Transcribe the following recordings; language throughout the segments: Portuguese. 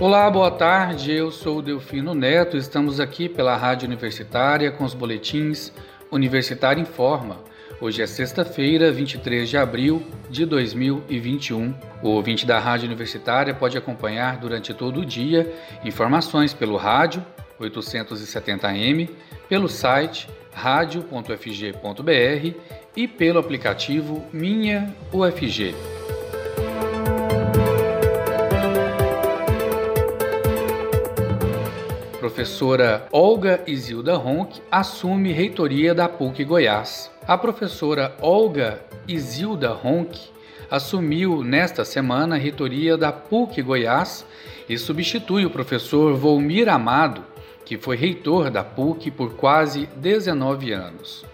Olá, boa tarde. Eu sou o Delfino Neto. Estamos aqui pela Rádio Universitária com os boletins Universitário Informa. Hoje é sexta-feira, 23 de abril de 2021. O ouvinte da Rádio Universitária pode acompanhar durante todo o dia informações pelo rádio 870m, pelo site radio.fg.br e pelo aplicativo Minha UFG. Professora Olga Isilda Ronck assume reitoria da PUC Goiás. A professora Olga Isilda Ronck assumiu nesta semana a reitoria da PUC Goiás e substitui o professor Volmir Amado, que foi reitor da PUC por quase 19 anos.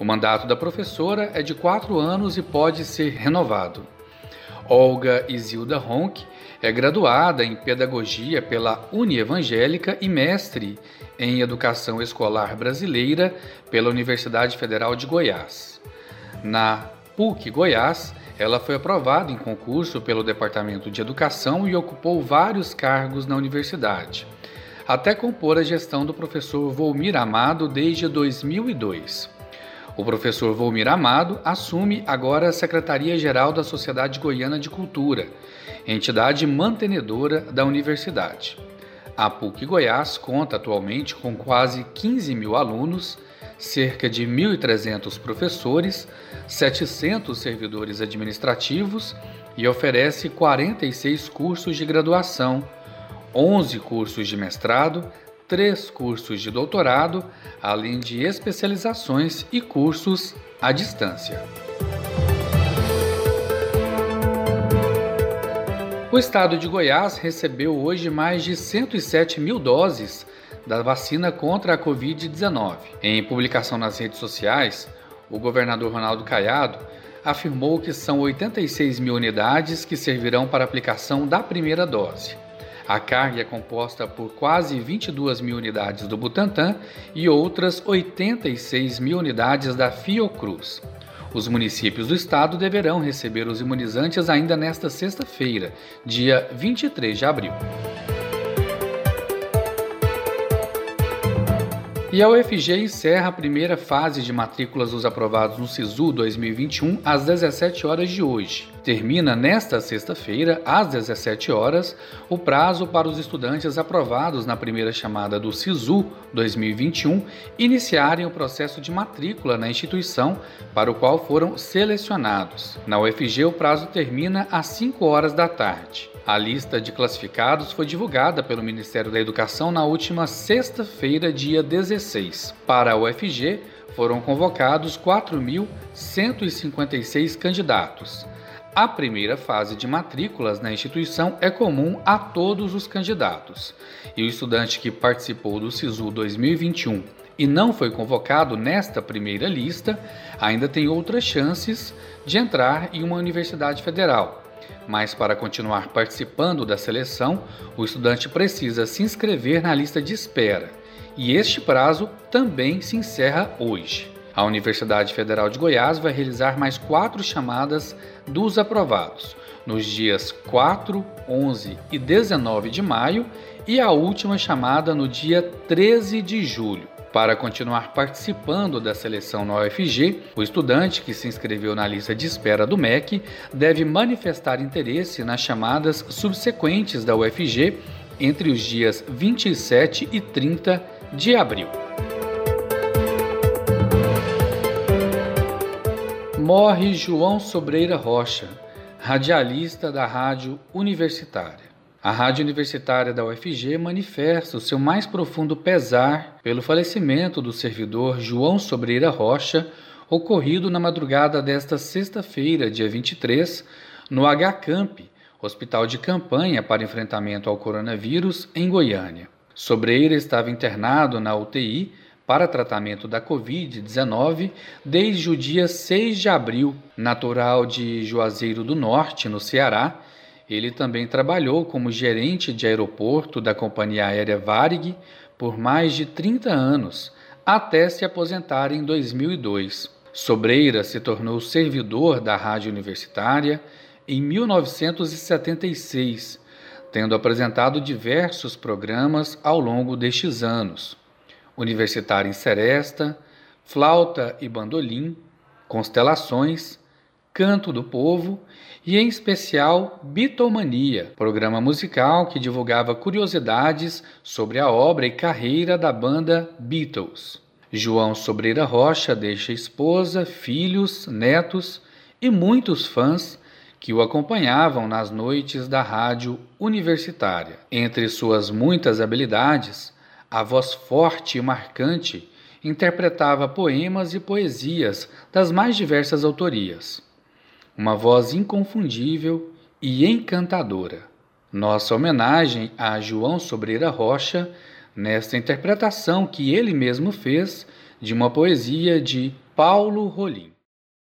O mandato da professora é de quatro anos e pode ser renovado. Olga Isilda Ronck é graduada em Pedagogia pela Unievangélica e mestre em Educação Escolar Brasileira pela Universidade Federal de Goiás. Na PUC Goiás, ela foi aprovada em concurso pelo Departamento de Educação e ocupou vários cargos na universidade, até compor a gestão do professor Volmir Amado desde 2002. O professor Volmir Amado assume agora a Secretaria-Geral da Sociedade Goiana de Cultura, entidade mantenedora da universidade. A PUC Goiás conta atualmente com quase 15 mil alunos, cerca de 1.300 professores, 700 servidores administrativos e oferece 46 cursos de graduação, 11 cursos de mestrado, três cursos de doutorado, além de especializações e cursos à distância. O estado de Goiás recebeu hoje mais de 107 mil doses da vacina contra a Covid-19. Em publicação nas redes sociais, o governador Ronaldo Caiado afirmou que são 86 mil unidades que servirão para aplicação da primeira dose. A carga é composta por quase 22 mil unidades do Butantan e outras 86 mil unidades da Fiocruz. Os municípios do estado deverão receber os imunizantes ainda nesta sexta-feira, dia 23 de abril. E a UFG encerra a primeira fase de matrículas dos aprovados no SISU 2021 às 17 horas de hoje. Termina nesta sexta-feira, às 17 horas, o prazo para os estudantes aprovados na primeira chamada do SISU 2021 iniciarem o processo de matrícula na instituição para o qual foram selecionados. Na UFG, o prazo termina às 5 horas da tarde. A lista de classificados foi divulgada pelo Ministério da Educação na última sexta-feira, dia 16. Para a UFG, foram convocados 4.156 candidatos. A primeira fase de matrículas na instituição é comum a todos os candidatos, e o estudante que participou do SISU 2021 e não foi convocado nesta primeira lista ainda tem outras chances de entrar em uma universidade federal. Mas para continuar participando da seleção, o estudante precisa se inscrever na lista de espera, e este prazo também se encerra hoje. A Universidade Federal de Goiás vai realizar mais quatro chamadas dos aprovados, nos dias 4, 11 e 19 de maio e a última chamada no dia 13 de julho. Para continuar participando da seleção na UFG, o estudante que se inscreveu na lista de espera do MEC deve manifestar interesse nas chamadas subsequentes da UFG entre os dias 27 e 30 de abril. Morre João Sobreira Rocha, radialista da Rádio Universitária. A Rádio Universitária da UFG manifesta o seu mais profundo pesar pelo falecimento do servidor João Sobreira Rocha, ocorrido na madrugada desta sexta-feira, dia 23, no HCamp, hospital de campanha para enfrentamento ao coronavírus em Goiânia. Sobreira estava internado na UTI para tratamento da Covid-19 desde o dia 6 de abril. Natural de Juazeiro do Norte, no Ceará, ele também trabalhou como gerente de aeroporto da companhia aérea Varig por mais de 30 anos, até se aposentar em 2002. Sobreira se tornou servidor da rádio universitária em 1976 tendo apresentado diversos programas ao longo destes anos: Universitário em Seresta, Flauta e Bandolim, Constelações, Canto do Povo e, em especial, Bitomania, programa musical que divulgava curiosidades sobre a obra e carreira da banda Beatles. João Sobreira Rocha deixa esposa, filhos, netos e muitos fãs que o acompanhavam nas noites da rádio universitária. Entre suas muitas habilidades, a voz forte e marcante interpretava poemas e poesias das mais diversas autorias. Uma voz inconfundível e encantadora. Nossa homenagem a João Sobreira Rocha nesta interpretação que ele mesmo fez de uma poesia de Paulo Rolim.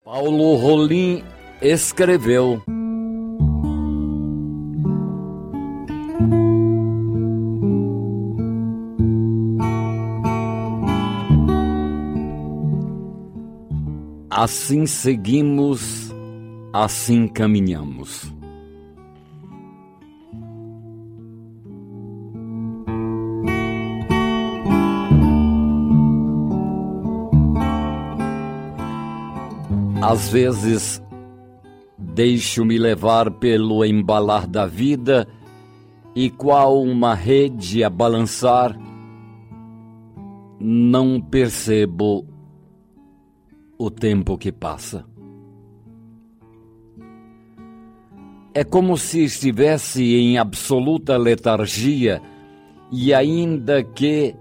Paulo Rolim escreveu. Assim seguimos, assim caminhamos. Às vezes deixo-me levar pelo embalar da vida e qual uma rede a balançar, não percebo o tempo que passa. É como se estivesse em absoluta letargia e ainda que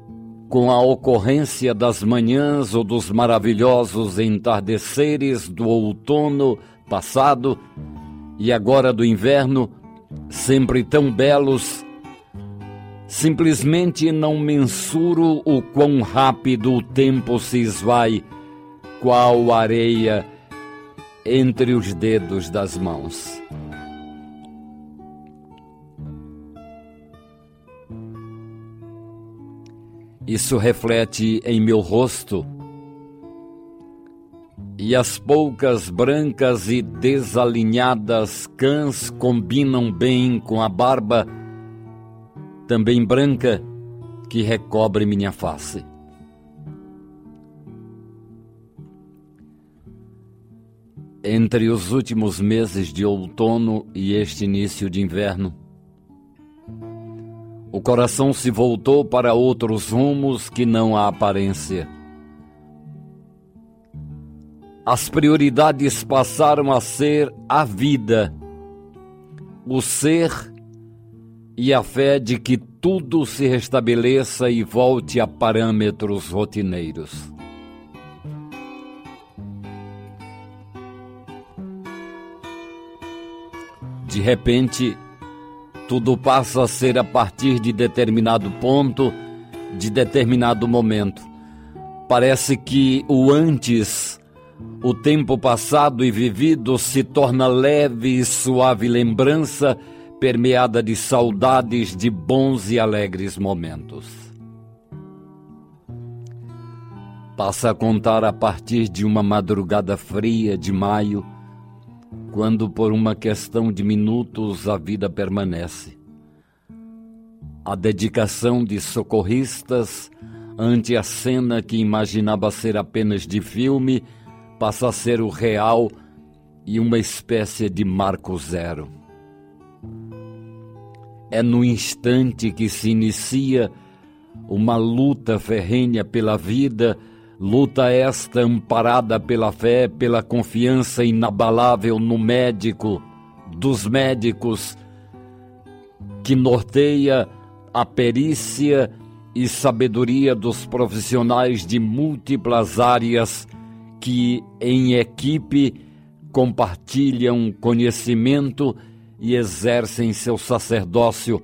com a ocorrência das manhãs ou dos maravilhosos entardeceres do outono passado e agora do inverno, sempre tão belos, simplesmente não mensuro o quão rápido o tempo se esvai, qual areia entre os dedos das mãos. Isso reflete em meu rosto, e as poucas brancas e desalinhadas cãs combinam bem com a barba, também branca, que recobre minha face. Entre os últimos meses de outono e este início de inverno, o coração se voltou para outros rumos que não a aparência. As prioridades passaram a ser a vida, o ser e a fé de que tudo se restabeleça e volte a parâmetros rotineiros. De repente, tudo passa a ser a partir de determinado ponto, de determinado momento. Parece que o antes, o tempo passado e vivido, se torna leve e suave lembrança, permeada de saudades de bons e alegres momentos. Passa a contar a partir de uma madrugada fria de maio quando por uma questão de minutos a vida permanece. A dedicação de socorristas ante a cena que imaginava ser apenas de filme passa a ser o real e uma espécie de marco zero. É no instante que se inicia uma luta ferrenha pela vida Luta esta amparada pela fé, pela confiança inabalável no médico, dos médicos, que norteia a perícia e sabedoria dos profissionais de múltiplas áreas que, em equipe, compartilham conhecimento e exercem seu sacerdócio,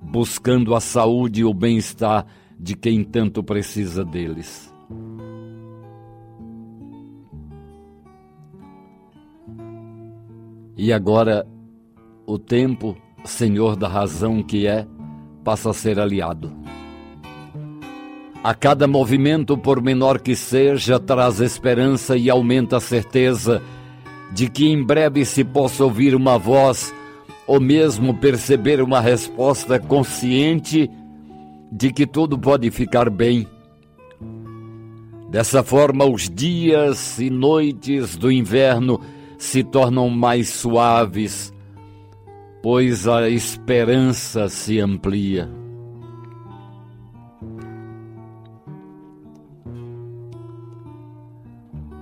buscando a saúde e o bem-estar de quem tanto precisa deles. E agora o tempo, Senhor da razão que é, passa a ser aliado. A cada movimento, por menor que seja, traz esperança e aumenta a certeza de que em breve se possa ouvir uma voz ou mesmo perceber uma resposta consciente de que tudo pode ficar bem. Dessa forma, os dias e noites do inverno se tornam mais suaves, pois a esperança se amplia.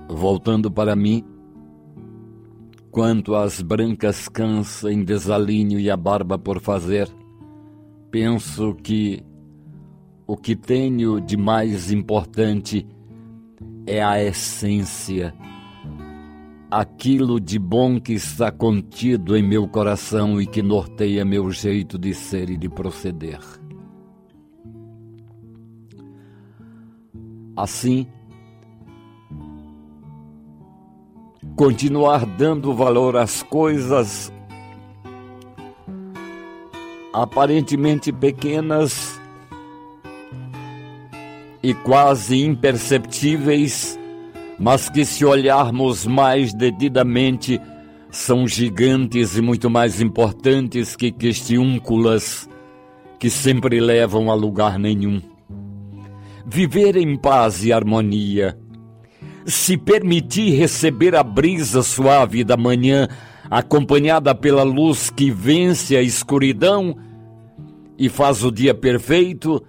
Voltando para mim, quanto às brancas cãs em desalinho e a barba por fazer, penso que o que tenho de mais importante é a essência, aquilo de bom que está contido em meu coração e que norteia meu jeito de ser e de proceder. Assim, continuar dando valor às coisas aparentemente pequenas e quase imperceptíveis, mas que, se olharmos mais dedidamente, são gigantes e muito mais importantes que questiúnculas que sempre levam a lugar nenhum. Viver em paz e harmonia, se permitir receber a brisa suave da manhã, acompanhada pela luz que vence a escuridão e faz o dia perfeito,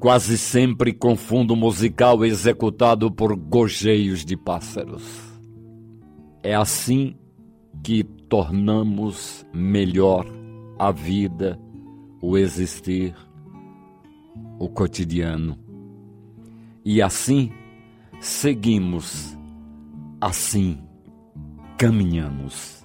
quase sempre com fundo musical executado por gorjeios de pássaros. É assim que tornamos melhor a vida, o existir, o cotidiano. E assim seguimos, assim caminhamos.